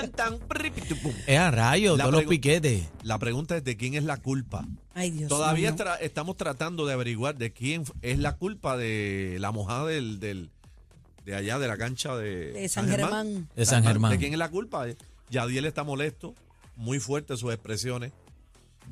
cantan. Es a rayos, La todos los piquetes. La pregunta es de quién es la culpa. Ay, Dios Todavía mío. tra- estamos tratando de averiguar de quién es la culpa de la mojada del, del- de allá de la cancha de, De San Germán. De San Germán. ¿De quién es la culpa? Yadiel está molesto, muy fuerte sus expresiones.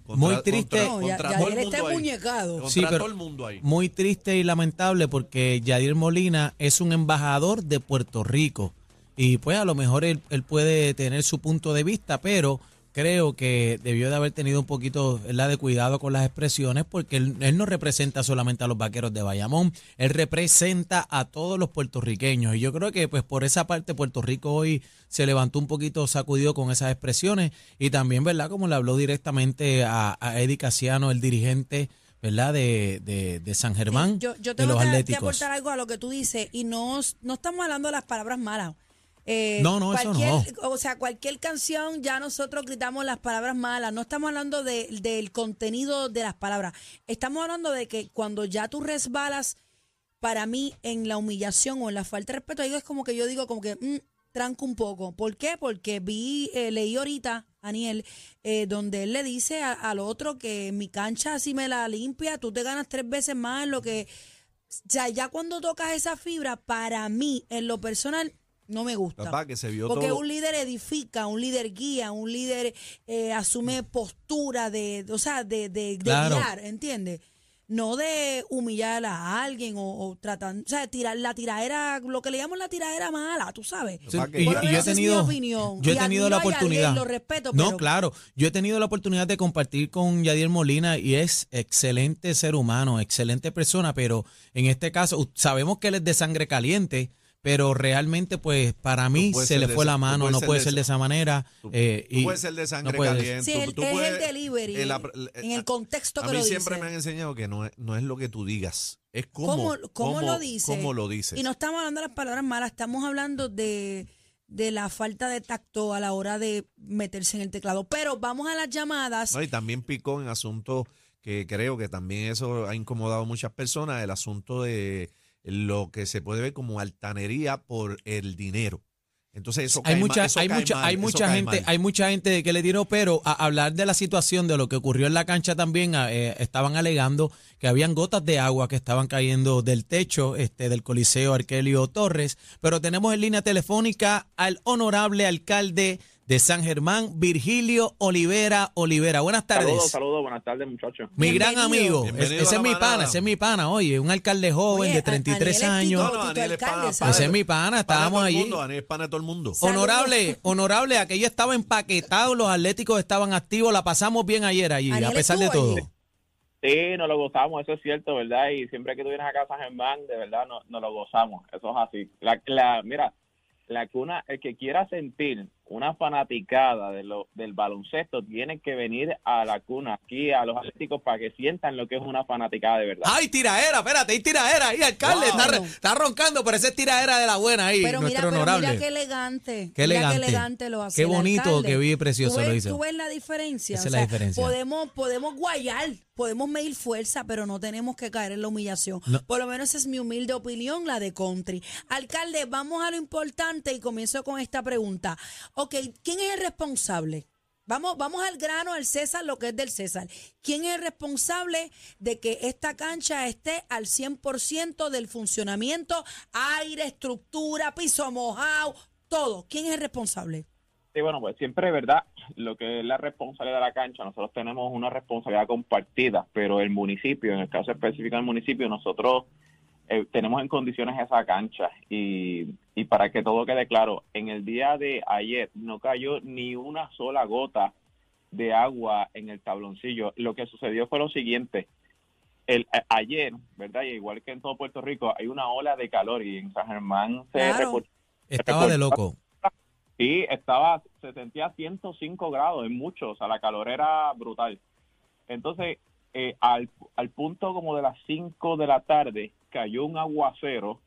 Muy triste. No, contra ya todo el mundo está ahí. muñecado. Contra Sí, pero- todo el mundo ahí. Muy triste y lamentable porque Yadir Molina es un embajador de Puerto Rico. Y pues a lo mejor él, él puede tener su punto de vista, pero creo que debió de haber tenido un poquito ¿verdad? de cuidado con las expresiones porque él, él no representa solamente a los vaqueros de Bayamón, él representa a todos los puertorriqueños. Y yo creo que pues por esa parte Puerto Rico hoy se levantó un poquito sacudido con esas expresiones y también, ¿verdad? Como le habló directamente a, a Eddie Casiano, el dirigente, ¿verdad? De, de, de San Germán, yo, yo de tengo los que, que Atléticos. aportar algo a lo que tú dices y no, no estamos hablando de las palabras malas. Eh, No, no, eso cualquier- O sea, cualquier canción ya nosotros gritamos las palabras malas. No estamos hablando de- del contenido de las palabras. Estamos hablando de que cuando ya tú resbalas, para mí, en la humillación o en la falta de respeto, ahí es como que yo digo como que mm, tranco un poco. ¿Por qué? Porque vi, eh, leí ahorita, Aniel, eh, donde él le dice a- al otro que mi cancha si me la limpia, tú te ganas tres veces más en lo que... O sea, ya cuando tocas esa fibra, para mí, en lo personal, no me gusta. Papá, que se vio Porque todo. un líder edifica, un líder guía, un líder eh, asume postura de, o sea, de, de, de Claro. guiar, ¿entiendes? No de humillar a alguien o, o tratar, o sea, tirar la tiradera, lo que le llaman la tiradera mala, tú sabes. Sí, y, yo- lo y yo he esa es mi tenido, opinión. yo he Y tenido la oportunidad. lo respeto, no, pero- claro. Yo he tenido la oportunidad de compartir con Yadier Molina y es excelente ser humano, excelente persona, pero en este caso sabemos que él es de sangre caliente, pero realmente, pues, para mí se le fue esa- la mano, no puede de ser de esa- esa manera. Tú, eh, tú y puedes ser de sangre no caliente. Sí, tú es puedes- el delivery, en la- en el contexto a que mí lo siempre dice. me han enseñado que no es, no es lo que tú digas, es cómo, ¿Cómo, cómo lo dice? cómo lo dices. Y no estamos hablando de las palabras malas, estamos hablando de, de la falta de tacto a la hora de meterse en el teclado. Pero vamos a las llamadas. No, y también picó en asuntos que creo que también eso ha incomodado a muchas personas, el asunto de lo que se puede ver como altanería por el dinero. Entonces eso hay cae mucha, mal, eso hay cae mucha, mal, hay mucha gente, mal. hay mucha gente que le tiró, pero a hablar de la situación de lo que ocurrió en la cancha también eh, estaban alegando que habían gotas de agua que estaban cayendo del techo este del Coliseo Arkelio Torres, pero tenemos en línea telefónica al honorable alcalde de San Germán, Virgilio Olivera Olivera. Buenas tardes. Saludos, saludos, buenas tardes, muchachos. Mi gran amigo, Bienvenido ese es mi pana, ese es mi pana, oye, un alcalde joven Oye, de a- 33 Aniel es años. Ese es mi pana, estábamos allí. mundo, Daniel es pana de todo el mundo. Saludos. Honorable, honorable, aquello estaba empaquetado, los atléticos estaban activos, la pasamos bien ayer allí, a pesar de todo. allí. Sí, nos lo gozamos, eso es cierto, ¿verdad? Y siempre que tú vienes acá a San Germán, de verdad, no- nos lo gozamos, eso es así. La, la, mira, la cuna, el que quiera sentir una fanaticada de lo, del baloncesto tiene que venir a la cuna, aquí a los atléticos, para que sientan lo que es una fanaticada de verdad. Ay, tiraera, espérate, hay tiraera ahí, alcalde, Wow. está, está roncando, pero ese es tiraera de la buena ahí, Pero mira, nuestro pero honorable. mira qué elegante. Qué mira elegante. qué elegante lo hace. Qué bonito, qué bien precioso ¿Tú ves, lo hizo. Tú ves la diferencia. Esa O es la diferencia. Podemos, podemos guayar, podemos medir fuerza, pero no tenemos que caer en la humillación. No. Por lo menos esa es mi humilde opinión, la de country. Alcalde, vamos a lo importante y comienzo con esta pregunta. Ok, ¿quién es el responsable? Vamos, vamos al grano, al César, lo que es del César. ¿Quién es el responsable de que esta cancha esté al 100% del funcionamiento? Aire, estructura, piso mojado, todo. ¿Quién es el responsable? Sí, bueno, pues siempre, ¿verdad? Lo que es la responsabilidad de la cancha, nosotros tenemos una responsabilidad compartida, pero el municipio, en el caso específico del municipio, nosotros eh, tenemos en condiciones esa cancha y, y para que todo quede claro, en el día de ayer no cayó ni una sola gota de agua en el tabloncillo. Lo que sucedió fue lo siguiente. El, a- ayer, ¿verdad? Y igual que en todo Puerto Rico, hay una ola de calor y en San Germán se Claro. reportó Estaba de loco. Sí, estaba, se sentía 105 grados, es mucho, o sea, la calor era brutal. Entonces, eh, al, al punto como de las 5 de la tarde, cayó un aguacero,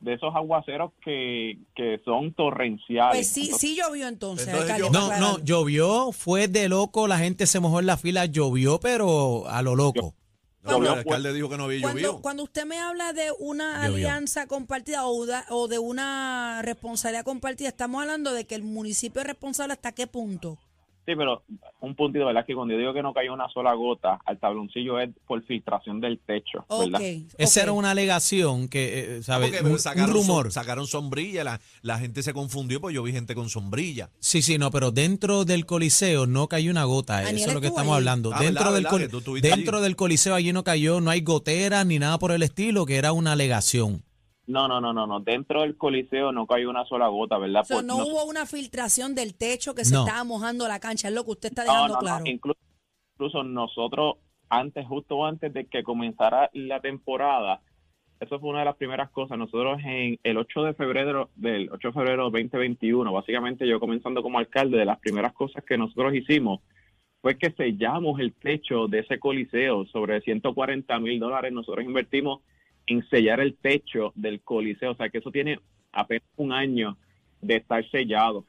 de esos aguaceros que, que son torrenciales. Pues sí, Entonces, sí llovió entonces. Yo- No, no, llovió, fue de loco, la gente se mojó en la fila, llovió, pero a lo loco. No, Llovió el alcalde dijo que no había Cuando, llovido. cuando usted me habla de una alianza compartida o, da- o de una responsabilidad compartida, estamos hablando de que el municipio es responsable hasta qué punto. Sí, pero un puntito, ¿verdad? Que cuando yo digo que no cayó una sola gota al tabloncillo es por filtración del techo, Ok. ¿verdad? Esa ok. era una alegación que, eh, ¿sabes? Porque Un, un sacaron, rumor. som- sacaron sombrilla, la, la gente se confundió, pues yo vi gente con sombrilla. Sí, sí, no, pero dentro del coliseo no cayó una gota. Aniel Eso es lo que estamos ahí. hablando. Ah, dentro ¿verdad, del, verdad? dentro allí. del coliseo allí no cayó, no hay goteras ni nada por el estilo, que era una alegación. No, no, no, no, no. Dentro del coliseo no cayó una sola gota, ¿verdad? O sea, Por- no no- hubo una filtración del techo que se No. estaba mojando la cancha, es lo que usted está No, dejando no, no. claro. Incluso, incluso nosotros, antes, justo antes de que comenzara la temporada, eso fue una de las primeras cosas. Nosotros en el 8 de febrero del 8 de febrero 2021, básicamente yo comenzando como alcalde, de las primeras cosas que nosotros hicimos fue que sellamos el techo de ese coliseo sobre 140 mil dólares. Nosotros invertimos en sellar el techo del coliseo, o sea que eso tiene apenas un año de estar sellado.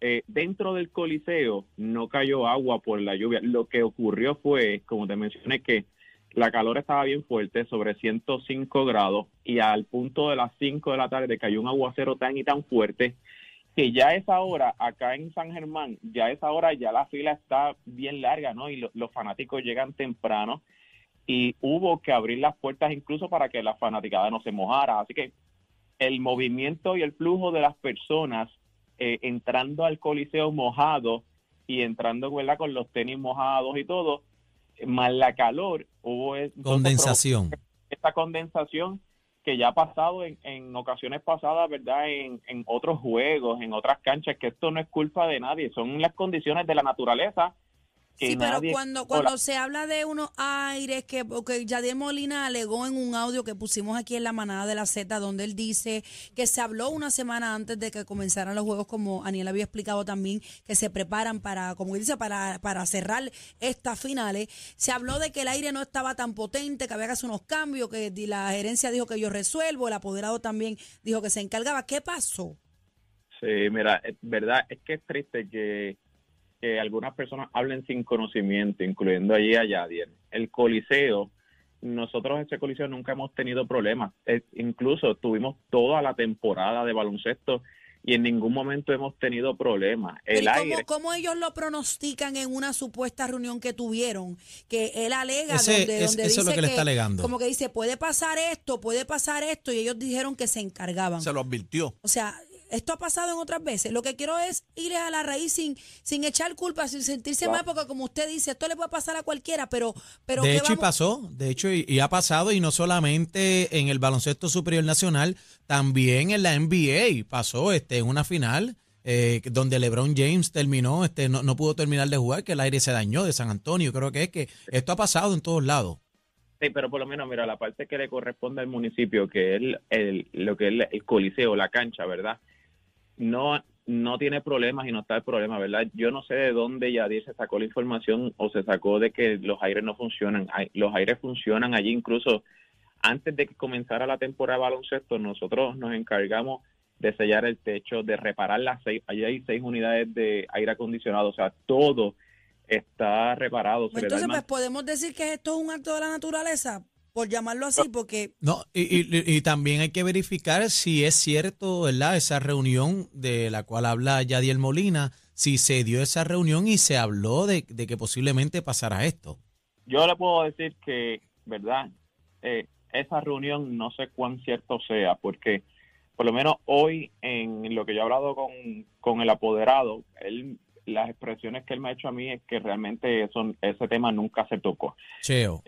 Eh, dentro del coliseo no cayó agua por la lluvia. Lo que ocurrió fue, como te mencioné, que la calor estaba bien fuerte, sobre 105 grados, y al punto de las 5 de la tarde cayó un aguacero tan y tan fuerte que ya esa hora, acá en San Germán, ya esa hora ya la fila está bien larga, ¿no? Y lo- los fanáticos llegan temprano y hubo que abrir las puertas incluso para que la fanaticada no se mojara. Así que el movimiento y el flujo de las personas eh, entrando al coliseo mojado y entrando ¿verdad? con los tenis mojados y todo, más la calor, hubo entonces Condensación. esta condensación que ya ha pasado en, en ocasiones pasadas, ¿verdad? En, en otros juegos, en otras canchas, que esto no es culpa de nadie, son las condiciones de la naturaleza. Que Sí, pero nadie cuando, cuando se habla de unos aires que porque Yadier Molina alegó en un audio que pusimos aquí en la manada de la Z, donde él dice que se habló una semana antes de que comenzaran los juegos, como Aniel había explicado también, que se preparan para, como dice, para, para cerrar estas finales. Se habló de que el aire no estaba tan potente, que había que hacer unos cambios, que di- la gerencia dijo que yo resuelvo, el apoderado también dijo que se encargaba. ¿Qué pasó? Sí, mira, es verdad, es que es triste que, que algunas personas hablen sin conocimiento, incluyendo allí a Yadier. El coliseo, nosotros ese coliseo nunca hemos tenido problemas. Eh, incluso tuvimos toda la temporada de baloncesto y en ningún momento hemos tenido problemas. El ¿Y cómo, aire, cómo ellos lo pronostican en una supuesta reunión que tuvieron? Que él alega Ese- donde, es- donde eso es lo dice que le está alegando. Como que dice, puede pasar esto, puede pasar esto, y ellos dijeron que se encargaban. Se lo advirtió. O sea, esto ha pasado en otras veces. Lo que quiero es ir a la raíz sin, sin echar culpa, sin sentirse mal, porque como usted dice, esto le puede pasar a cualquiera, pero, pero de ¿qué hecho, y pasó, de hecho, y, y ha pasado, y no solamente en el baloncesto superior nacional, también en la NBA pasó este, en una final. eh, donde LeBron James terminó, este, no, no pudo terminar de jugar, que el aire se dañó de San Antonio. Creo que es que esto ha pasado en todos lados. Sí, pero por lo menos, mira, la parte que le corresponde al municipio, que es el, el- lo que es el coliseo, la cancha, ¿verdad? No, no tiene problemas y no está el problema, ¿verdad? Yo no sé de dónde Yadir se sacó la información o se sacó de que los aires no funcionan. Los aires funcionan allí, incluso antes de que comenzara la temporada de baloncesto, nosotros nos encargamos de sellar el techo, de reparar las seis, allí hay seis unidades de aire acondicionado, o sea, todo está reparado. da Entonces, pues podemos decir que esto es un acto de la naturaleza, por llamarlo así, porque No, y, y- y también hay que verificar si es cierto, ¿verdad? Esa reunión de la cual habla Yadiel Molina, si se dio esa reunión y se habló de, de que posiblemente pasara esto. yo le puedo decir que, ¿verdad? Eh, esa reunión no sé cuán cierto sea, porque por lo menos hoy en lo que yo he hablado con, con el apoderado, él, las expresiones que él me ha hecho a mí es que realmente eso, ese tema nunca se tocó. Cheo.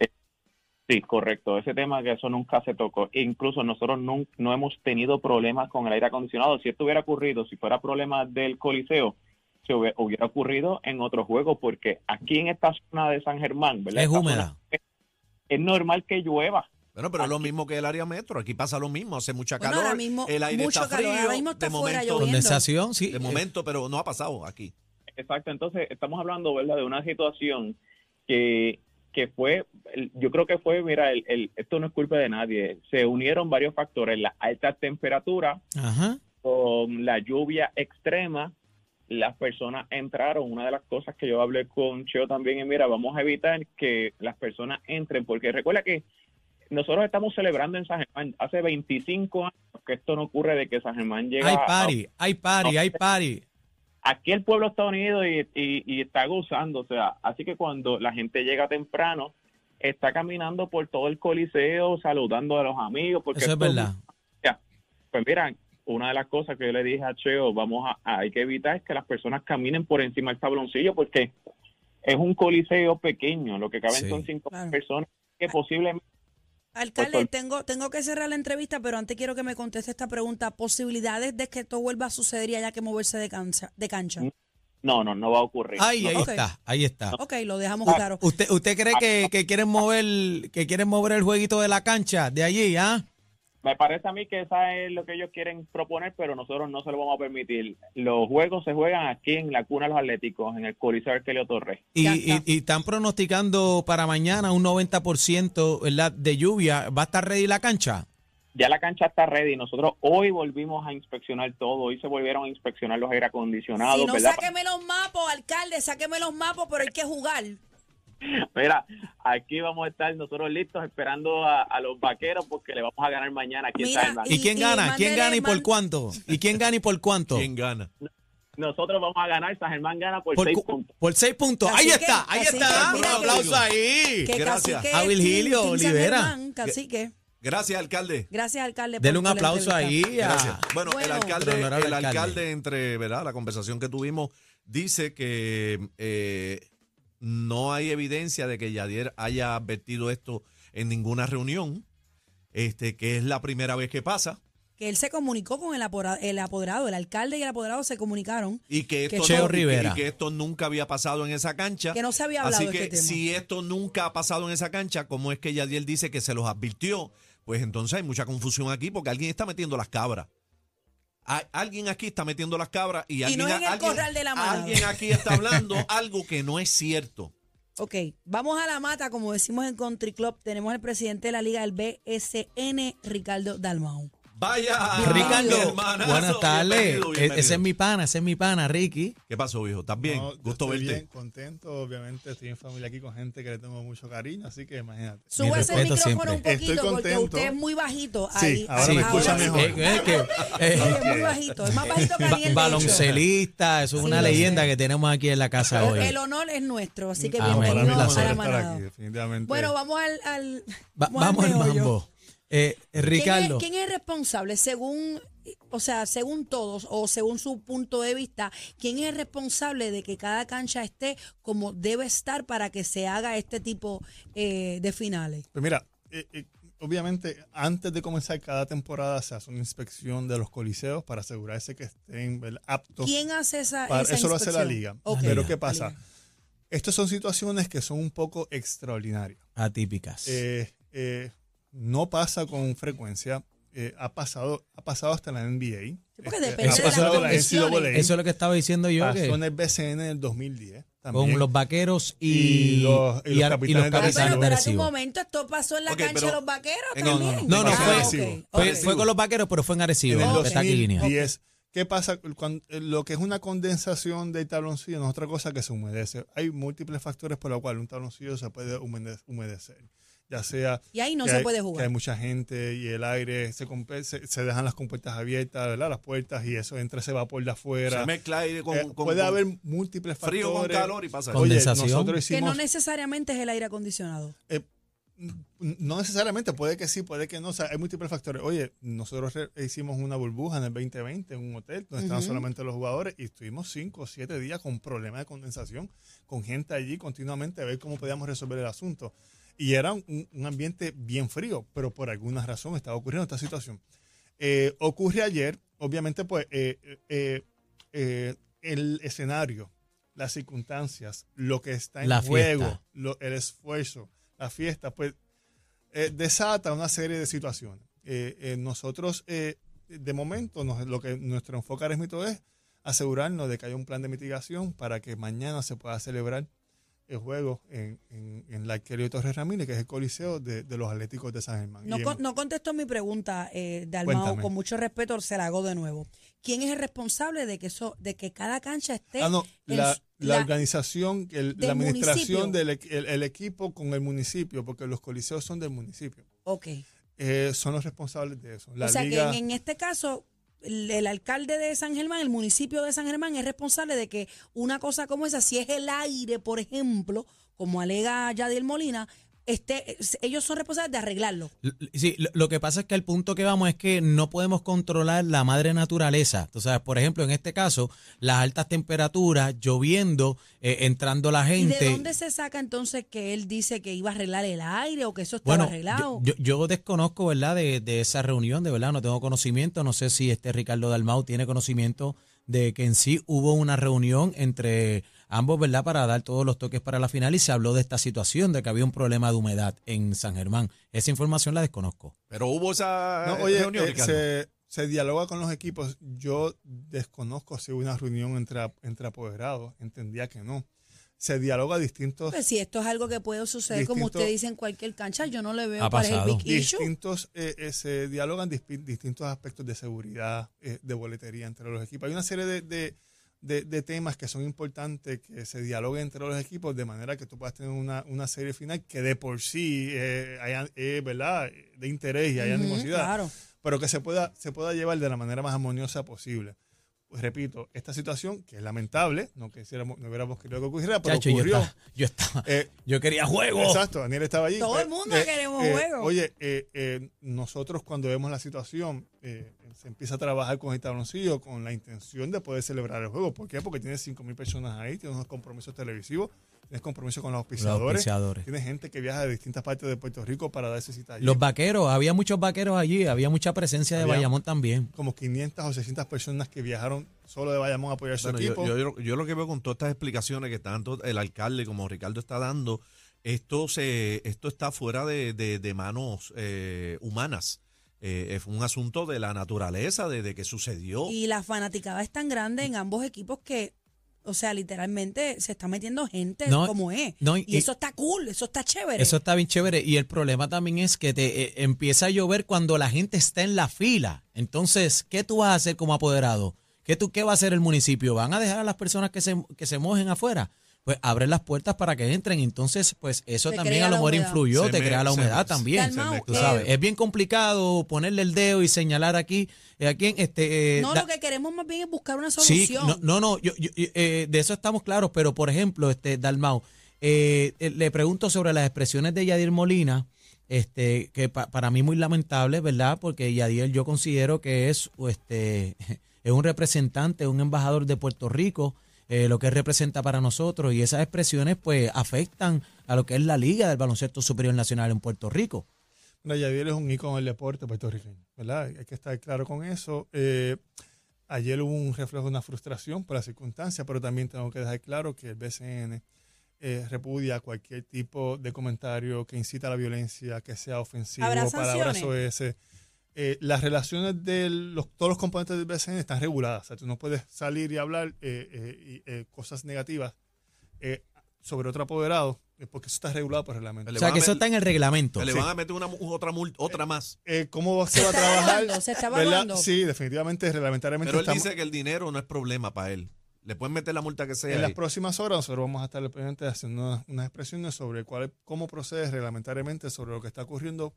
Sí, correcto. Ese tema que eso nunca se tocó. E incluso nosotros no, no hemos tenido problemas con el aire acondicionado. Si esto hubiera ocurrido, si fuera problema del Coliseo, se hubiera, hubiera ocurrido en otro juego, porque aquí en esta zona de San Germán, ¿verdad? Es Esta húmeda. es normal que llueva. Bueno, pero es lo mismo que el área metro. Aquí pasa lo mismo. Hace mucha Bueno, calor. ahora mismo el aire mucho está calor, frío. ahora mismo está de fuera momento. Condensación, sí. de momento, pero no ha pasado aquí. Exacto. Entonces, estamos hablando, ¿verdad?, de una situación que, que fue, yo creo que fue, mira, el, el- esto no es culpa de nadie. Se unieron varios factores, la alta temperatura, Ajá. con la lluvia extrema las personas entraron. Una de las cosas que yo hablé con Cheo también es, mira, vamos a evitar que las personas entren, porque recuerda que nosotros estamos celebrando en San Germán hace 25 años que esto no ocurre de que San Germán llega Hay party, hay party, hay party. Aquí el pueblo está unido y, y- y está gozando, o sea, así que cuando la gente llega temprano, está caminando por todo el coliseo, saludando a los amigos, porque Eso es verdad. ya. Pues mira, una de las cosas que yo le dije a Cheo, vamos a, a- hay que evitar es que las personas caminen por encima del tabloncillo, porque es un coliseo pequeño, lo que caben Sí. son cinco Claro. personas que posiblemente Alcalde, tengo, tengo que cerrar la entrevista, pero antes quiero que me conteste esta pregunta. ¿Posibilidades de que esto vuelva a suceder y haya que moverse de cancha? De cancha? no, no, no va a ocurrir. Ay, No, ahí Ok. está, ahí está. Ok, lo dejamos Ah, claro. ¿Usted, usted cree que, que quieren mover que quieren mover el jueguito de la cancha de allí, ah? Me parece a mí que esa es lo que ellos quieren proponer, pero nosotros no se lo vamos a permitir. Los juegos se juegan aquí en la cuna de los Atléticos, en el Coliseo Arquelio Torres. Y, y, y están pronosticando para mañana un 90% ¿verdad? de lluvia. ¿Va a estar ready la cancha? Ya la cancha está ready. Nosotros hoy volvimos a inspeccionar todo. Hoy se volvieron a inspeccionar los aire acondicionados, Si no, ¿verdad? sáqueme los mapos, alcalde, sáqueme los mapos, pero hay que jugar. Mira, aquí vamos a estar nosotros listos esperando a, a los vaqueros porque le vamos a ganar mañana aquí Mira. ¿Y, Y- quién y gana? ¿Quién gana y por cuánto? ¿Y quién gana y por cuánto? ¿Quién gana? Nosotros vamos a ganar. San Germán gana por, Por, seis puntos. por seis puntos. Cacique, ahí está, ahí cacique, está. Un que- aplauso ahí. Que Gracias. cacique A Virgilio Olivera. Cacique. Gracias, alcalde. Gracias, alcalde. Dele un aplauso ahí. Gracias. Bueno, el alcalde, el alcalde, alcalde. entre ¿verdad? la conversación que tuvimos, dice que eh, no hay evidencia de que Yadier haya advertido esto en ninguna reunión, este, que es la primera vez que pasa. Que él se comunicó con el, apora- el apoderado, el alcalde y el apoderado se comunicaron. Y que esto, Cheo no, y que- Rivera. y que esto nunca había pasado en esa cancha. Que no se había hablado Así de que este tema. si esto nunca ha pasado en esa cancha, ¿cómo es que Yadiel dice que se los advirtió? Pues entonces hay mucha confusión aquí porque alguien está metiendo las cabras. Alguien aquí está metiendo las cabras y, alguien, no en el alguien- corral de la manada. alguien aquí está hablando algo que no es cierto. Ok, vamos a la mata, como decimos en Country Club. Tenemos al presidente de la liga del BSN, Ricardo Dalmau. Vaya, Ricardo, hermanazo, buenas tardes. bienvenido, E-. Ese es mi pana, ese es mi pana, Ricky. ¿Qué pasó, viejo? ¿Estás bien? No, Gusto estoy verte. bien, contento, obviamente estoy en familia aquí con gente que le tengo mucho cariño, así que imagínate. El respeto micrófono siempre. un poquito Estoy porque contento. usted es muy bajito. Sí, ahí. ahora me escucha sí. mejor. Eh, que, Sí, es muy bajito, es más bajito que ba- baloncelista, eso es Sí, una leyenda sé. que tenemos aquí en la casa El, hoy. el honor es nuestro, así que bienvenido es a la. Bueno, vamos al, al Va- vamos al mambo. Eh, ¿Quién Ricardo, es, quién es responsable según, o sea, según todos o según su punto de vista, quién es responsable de que cada cancha esté como debe estar para que se haga este tipo eh, de finales? Pues mira, eh, eh, obviamente antes de comenzar cada temporada se hace una inspección de los coliseos para asegurarse que estén aptos. ¿Quién hace esa, para- esa eso lo hace la liga. Pero. ¿qué pasa? Estas son situaciones que son un poco extraordinarias. atípicas. Eh, eh, no pasa con frecuencia. eh, ha pasado ha pasado hasta la NBA. porque Este, depende ha de las la. NCAA, Eso es lo que estaba diciendo yo, pasó que en el BCN en el 2010. También. con los vaqueros y, Y los- y los y a- capitanes Ah, pero espérate un momento, esto pasó en la Ok, cancha de los vaqueros Eh, no, no, también. No, no, Ah, fue, Arecibo. ok, fue, ok. fue con los vaqueros, pero fue en Arecibo. En el que está aquí en línea. 2010. ¿Qué pasa? Cuando, eh, lo que es una condensación del tabloncillo no es otra cosa que se humedece. Hay múltiples factores por los cuales un tabloncillo se puede humede- humedecer. Ya sea Y ahí no que se hay- puede que jugar. hay mucha gente y el aire se, compe- se, se dejan las compuertas abiertas, ¿verdad? Las puertas y eso entra ese vapor de afuera. Se mezcla aire con, Eh, con- puede con haber múltiples factores. frío con calor y pasa Con- Oye, Condensación. nosotros Que no hicimos necesariamente es el aire acondicionado. eh, no necesariamente, puede que sí, puede que no. O sea, hay múltiples factores. Oye, nosotros hicimos una burbuja en el 2020 en un hotel donde estaban Ujú. solamente los jugadores y estuvimos cinco o siete días con problemas de condensación, con gente allí continuamente a ver cómo podíamos resolver el asunto. Y era un, un ambiente bien frío, pero por alguna razón estaba ocurriendo esta situación. Eh, ocurre ayer, obviamente, pues eh, eh, el escenario, las circunstancias, lo que está en La juego, lo- el esfuerzo, la fiesta, pues desata una serie de situaciones. Nosotros, de momento, nos- lo que nuestro enfoque ahora es asegurarnos de que haya un plan de mitigación para que mañana se pueda celebrar el juego en, en, en la Arquería Torres Ramírez, que es el coliseo de, de los Atléticos de San Germán. No, con- no contestó mi pregunta, eh, Dalmao, Cuéntame. con mucho respeto, se la hago de nuevo. ¿Quién es el responsable de que eso, de que cada cancha esté Ah, no, en la, la la- organización, el- la administración municipio. del el, el equipo con el municipio, porque los coliseos son del municipio, Ok. eh, son los responsables de eso. La o sea liga, que en, en este caso, el, alcalde de San Germán, el municipio de San Germán, es responsable de que una cosa como esa, si es el aire, por ejemplo, como alega Yadiel Molina, esté, ellos son responsables de arreglarlo. Sí, lo, lo que pasa es que el punto que vamos es que no podemos controlar la madre naturaleza. Sabes, por ejemplo, en este caso, las altas temperaturas, lloviendo, eh, entrando la ¿Y gente. de dónde se saca entonces que él dice que iba a arreglar el aire o que eso estaba Bueno, arreglado? yo, yo- yo desconozco, ¿verdad?, de, de esa reunión, de verdad, no tengo conocimiento. No sé si este Ricardo Dalmau tiene conocimiento de que en sí hubo una reunión entre ambos, ¿verdad?, para dar todos los toques para la final y se habló de esta situación, de que había un problema de humedad en San Germán. Esa información la desconozco. Pero hubo esa No, oye, reunión, eh, se, se dialoga con los equipos. Yo desconozco si hubo una reunión entre, entre apoderados. Entendía que no. Se dialoga a distintos, Pues si esto es algo que puede suceder, como usted dice, en cualquier cancha, yo no le veo es el pasado. big issue. distintos eh, eh, se dialogan dispi- distintos aspectos de seguridad, eh, de boletería entre los equipos. Hay una serie de, de- de- de temas que son importantes que se dialoguen entre los equipos de manera que tú puedas tener una, una serie final que de por sí eh, haya, eh, ¿verdad? de interés y haya Ujú, animosidad, Claro. pero que se pueda, se pueda llevar de la manera más armoniosa posible. Repito, esta situación que es lamentable, no quisiéramos, no hubiéramos querido que ocurriera, pero Chacho, yo ocurrió. estaba, yo estaba, Eh, yo quería juego. Exacto, Daniel estaba allí. Todo el mundo queremos juego. Oye, eh, eh, nosotros cuando vemos la situación, eh, se empieza a trabajar con el tabloncillo con la intención de poder celebrar el juego. ¿Por qué? Porque tienes 5.000 personas ahí, tienes unos compromisos televisivos, tienes compromisos con los Los auspiciadores, tienes gente que viaja de distintas partes de Puerto Rico para darse cita allí. Los vaqueros, había muchos vaqueros allí, había mucha presencia de Bayamón también. como 500 o 600 personas que viajaron solo de Bayamón a apoyar a su Bueno, yo, equipo. yo- yo- yo lo que veo con todas estas explicaciones que tanto el alcalde como Ricardo está dando, esto se esto está fuera de, de- de manos eh, humanas. Eh, es un asunto de la naturaleza, de, de que sucedió. Y la fanaticada es tan grande en ambos equipos que, o sea, literalmente se está metiendo gente No, como es. no, y, y- eso está cool, eso está chévere. Eso está bien chévere. Y el problema también es que te eh, empieza a llover cuando la gente está en la fila. Entonces, ¿qué tú vas a hacer como apoderado? ¿Qué, tú, qué va a hacer el municipio? ¿Van a dejar a las personas que se, que se mojen afuera? Pues abren las puertas para que entren. Entonces, pues eso Te también a lo mejor influyó, Se te me- crea la se- humedad se- también. Tú sabes, es bien complicado ponerle el dedo y señalar aquí, eh, aquí en este. eh, no, da- lo que queremos más bien es buscar una Sí, solución. no, no, no, yo, yo- eh, de eso estamos claros, pero por ejemplo, este Dalmau, eh, eh, le pregunto sobre las expresiones de Yadir Molina, este, que pa- para mí muy lamentable, ¿verdad? Porque Yadir yo considero que es, este, es un representante, un embajador de Puerto Rico, eh, lo que representa para nosotros, y esas expresiones pues afectan a lo que es la Liga del Baloncesto Superior Nacional en Puerto Rico. Bueno, Yadiel es un ícono del deporte puertorriqueño, ¿verdad? Hay que estar claro con eso. Eh, ayer hubo un reflejo de una frustración por la circunstancia, pero también tengo que dejar claro que el BCN eh, repudia cualquier tipo de comentario que incita a la violencia, que sea ofensivo, ¿Habrá palabras sanciones? Eh, las relaciones de los, todos los componentes del BCN están reguladas. O sea, tú no puedes salir y hablar eh, eh, eh, cosas negativas eh, sobre otro apoderado, eh, porque eso está regulado por reglamento. Le O sea, que eso está en el reglamento. le sí. van a meter una, otra, multa, otra más. Eh, ¿Cómo se va a trabajar? se está. Sí, definitivamente, reglamentariamente. Pero él estamos- dice que el dinero no es problema para él. Le pueden meter la multa que sea. en las ahí. próximas horas nosotros vamos a estar haciendo unas, unas expresiones sobre cuál, cómo procede reglamentariamente sobre lo que está ocurriendo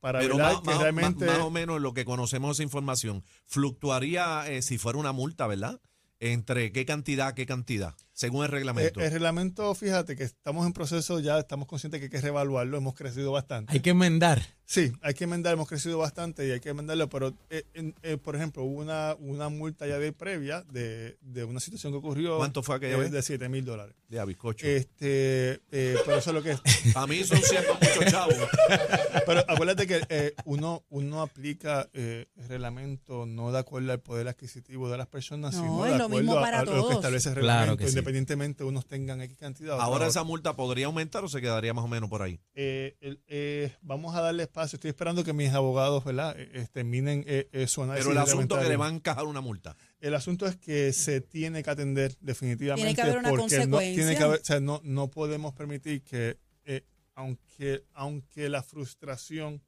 para Pero más, que más- realmente más- más o menos lo que conocemos esa información, fluctuaría eh, si fuera una multa, ¿verdad? Entre qué cantidad qué cantidad, según el eh, reglamento. el reglamento, fíjate que estamos en proceso ya, estamos conscientes que hay que reevaluarlo, hemos crecido bastante. Hay que enmendar. Sí, hay que enmendar, hemos crecido bastante y hay que enmendarlo, pero eh, en- eh, por ejemplo, hubo una, una multa ya de previa de, de una situación que ocurrió ¿Cuánto fue aquella eh, vez? de 7 mil dólares. de a bizcocho. Este, eh, pero eso es lo que es. Para mí son siempre muchos chavos. Pero acuérdate que eh, uno, uno aplica eh, el reglamento no de acuerdo al poder adquisitivo de las personas, No, sino es de lo acuerdo mismo a- para a, lo que todos. establece el Claro reglamento, que sí. Independientemente unos tengan X cantidad. Ahora esa multa podría aumentar o se quedaría más o menos por ahí. Eh, el- eh, vamos a darle espacio. Estoy esperando que mis abogados, ¿verdad? Eh, terminen eh, eh, su análisis. Pero el asunto que le van a encajar una multa. El asunto es que se tiene que atender definitivamente Tiene que haber una porque no, tiene consecuencia. que haber, o sea, no, no podemos permitir que, eh, aunque, aunque la frustración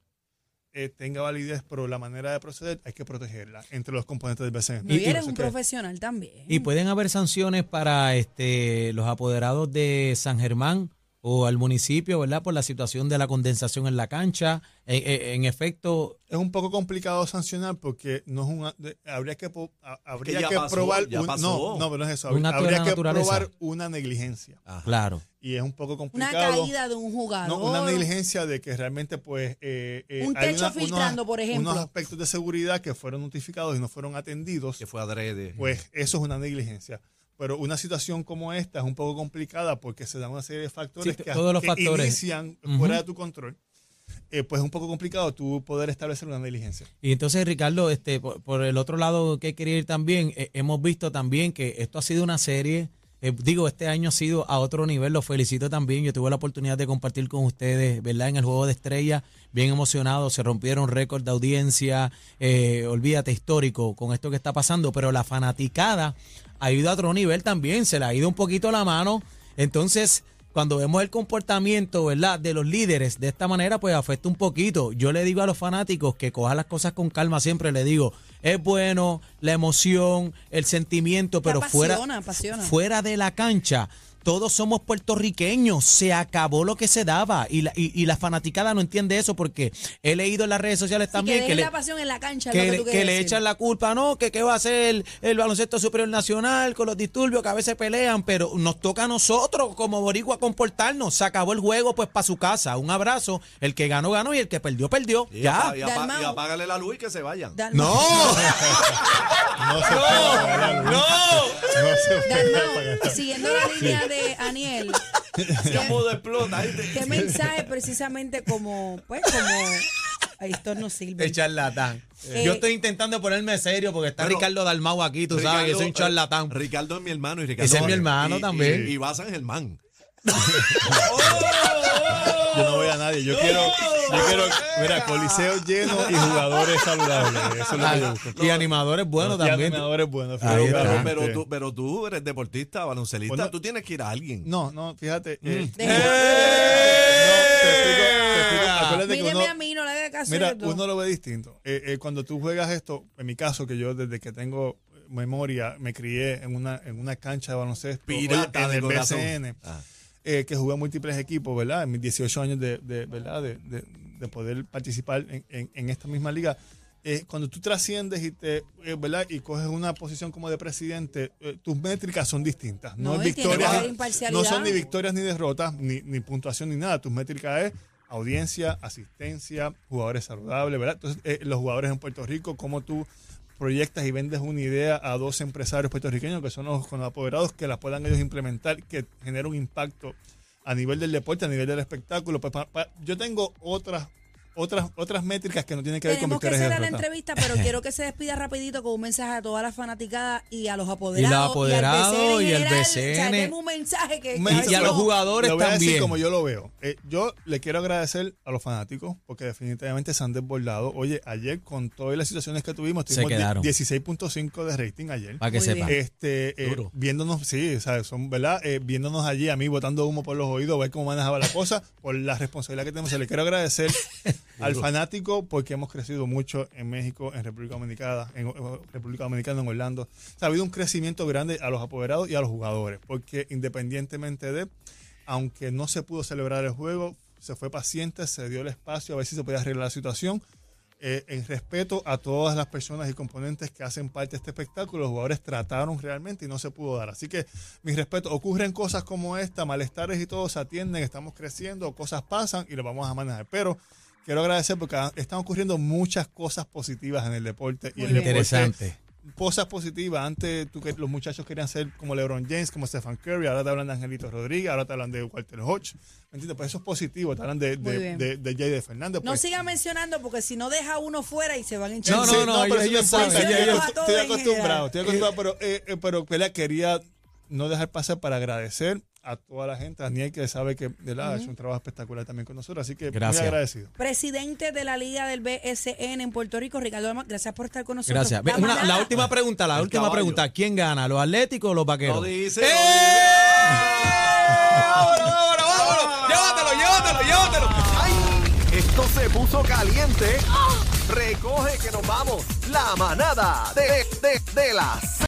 eh, tenga validez, pero la manera de proceder hay que protegerla entre los componentes del BCN. Y Y- eres un profesional también. Y pueden haber sanciones para este los apoderados de San Germán o al municipio, ¿verdad? Por la situación de la condensación en la cancha. En, en- en efecto, Es un poco complicado sancionar porque no es una, habría que habría que pasó, probar un- no no pero no es eso habría que naturaleza. probar una negligencia Ajá. claro. y es un poco una complicado caída de un jugador. no, una negligencia de que realmente pues eh, eh, Un hay techo una- filtrando, unos, por ejemplo. unos aspectos de seguridad que fueron notificados y no fueron atendidos Que fue adrede. pues eso es una negligencia pero una situación como esta es un poco complicada porque se dan una serie de factores Sí, que, todos los que factores. inician fuera de tu control. Eh, pues es un poco complicado tú poder establecer una negligencia Y entonces, Ricardo, este, por, por el otro lado que quería ir también, eh, hemos visto también que esto ha sido una serie, eh, digo, este año ha sido a otro nivel, lo felicito también, yo tuve la oportunidad de compartir con ustedes, ¿verdad? En el Juego de Estrellas, bien emocionado, se rompieron récords de audiencia, eh, olvídate, histórico con esto que está pasando, pero la fanaticada ha ido a otro nivel también, se le ha ido un poquito la mano, entonces... Cuando vemos el comportamiento, ¿verdad? De los líderes de esta manera, pues afecta un poquito. Yo le digo a los fanáticos que cojan las cosas con calma siempre. Le digo, es bueno la emoción, el sentimiento, pero fuera, apasiona. fuera de la cancha. Todos somos puertorriqueños, se acabó lo que se daba y la, y, y la fanaticada no entiende eso porque he leído en las redes sociales Sí, también que que, le, la pasión en la cancha. que, lo que, le- tú que quieres le decir. echan la culpa, no, que qué va a hacer el baloncesto superior nacional con los disturbios que a veces pelean, pero nos toca a nosotros como boricua comportarnos. Se acabó el juego, pues para su casa. Un abrazo. El que ganó, ganó y el que perdió, perdió. Y, ya. y apágale la luz y que se vayan. Dalmau- No, no no. No se puede Dalmau, apagar la siguiendo la de Aniel, modo explota. ¿qué mensaje precisamente como, pues, como, esto no sirve. El charlatán. Eh, Yo estoy intentando ponerme serio porque está Bueno, Ricardo Dalmau aquí, tú sabes, que soy un Ricardo, charlatán. eh, Ricardo es mi hermano y Ricardo Ese es mi hermano y- también. Y, y va a San Germán. Yo no voy a nadie. Yo quiero, yo quiero, mira, coliseo lleno y jugadores saludables. Eso es lo que yo busco. y animadores buenos Y también. animadores buenos. Ahí fíjate. está. Pero, pero tú, pero tú eres deportista, baloncelista. Bueno, tú tienes que ir a alguien. No, no, fíjate. eh, no, te explico, te explico. Acuérdate que Míreme uno, a mí, no le haga caso. Mira, uno lo ve distinto. Eh, eh, cuando tú juegas esto, en mi caso, que yo desde que tengo memoria me crié en una, en una cancha de baloncesto Pirata en de el corazón. BCN, Ah. Eh, que jugué múltiples equipos, ¿verdad? En mis 18 años de, de- ¿verdad? De, de- de poder participar en, en- en esta misma liga. eh, cuando tú trasciendes y te, eh, ¿verdad? Y coges una posición como de presidente, eh, tus métricas son distintas. No, victorias, no son ni victorias ni derrotas, ni, ni puntuación ni nada. Tus métricas es audiencia, asistencia, jugadores saludables, ¿verdad? Entonces, los jugadores en Puerto Rico, cómo tú proyectas y vendes una idea a dos empresarios puertorriqueños que son los, con apoderados que la puedan ellos implementar, que genera un impacto a nivel del deporte, a nivel del espectáculo. Pues, pa- pa- yo tengo otras otras otras métricas que no tienen que ver con Tenemos que y cerrar la entrevista, pero quiero que se despida rapidito con un mensaje a toda la fanaticada y a los apoderados. Y los apoderados al y BCN. el en general. O sea, BCN. un mensaje que... Un mensaje- Y a los jugadores lo voy a decir también. como yo lo veo. Eh, yo le quiero agradecer a los fanáticos porque definitivamente se han desbordado. Oye, ayer con todas las situaciones que tuvimos, Se tuvimos die- quedaron. 16.5 de rating ayer. Para que Muy sepan. bien. Este, eh, viéndonos, sí, ¿sabes? Son, ¿verdad? Eh, viéndonos allí, a mí botando humo por los oídos, ver cómo manejaba la cosa, por la responsabilidad que tenemos. Se le quiero agradecer al fanático porque hemos crecido mucho en México, en República Dominicana, en, eh, República Dominicana, en Orlando. O sea, ha habido un crecimiento grande a los apoderados y a los jugadores, porque independientemente de, aunque no se pudo celebrar el juego, se fue paciente, se dio el espacio a ver si se podía arreglar la situación. Eh, en respeto a todas las personas y componentes que hacen parte de este espectáculo, los jugadores trataron realmente y no se pudo dar. Así que mi respeto, ocurren cosas como esta, malestares y todo se atienden, estamos creciendo, cosas pasan y lo vamos a manejar. Pero quiero agradecer porque están ocurriendo muchas cosas positivas en el deporte. Y Muy el bien. deporte Interesante. cosas positivas. Antes tú que los muchachos querían ser como LeBron James, como Stephen Curry, ahora te hablan de Angelito Rodríguez, ahora te hablan de Walter Hodge. ¿Me entiendes? Pues eso es positivo, te hablan de, de, de, de Jay de Fernández. No pues. siga mencionando porque si no deja uno fuera y se van a No, hinchar. no, Sí, no, pero ellos- eso no ellos saben, estoy acostumbrado, estoy acostumbrado, pero, eh, eh, pero quería no dejar pasar para agradecer a toda la gente, a Daniel que sabe que de la ha hecho un trabajo espectacular también con nosotros, así que Gracias. muy agradecido. Presidente de la Liga del BSN en Puerto Rico, Ricardo gracias por estar con nosotros. Gracias. La una- la última pregunta, la El última caballo. pregunta. ¿Quién gana, los Atléticos o los Vaqueros? Lo dice, ¡Eh! lo dice. ¡Vámonos, vámonos, vámonos! ¡Llévatelo, llévatelo, llévatelo! ¡Ay! Esto se puso caliente. Recoge que nos vamos. La manada de, de, de las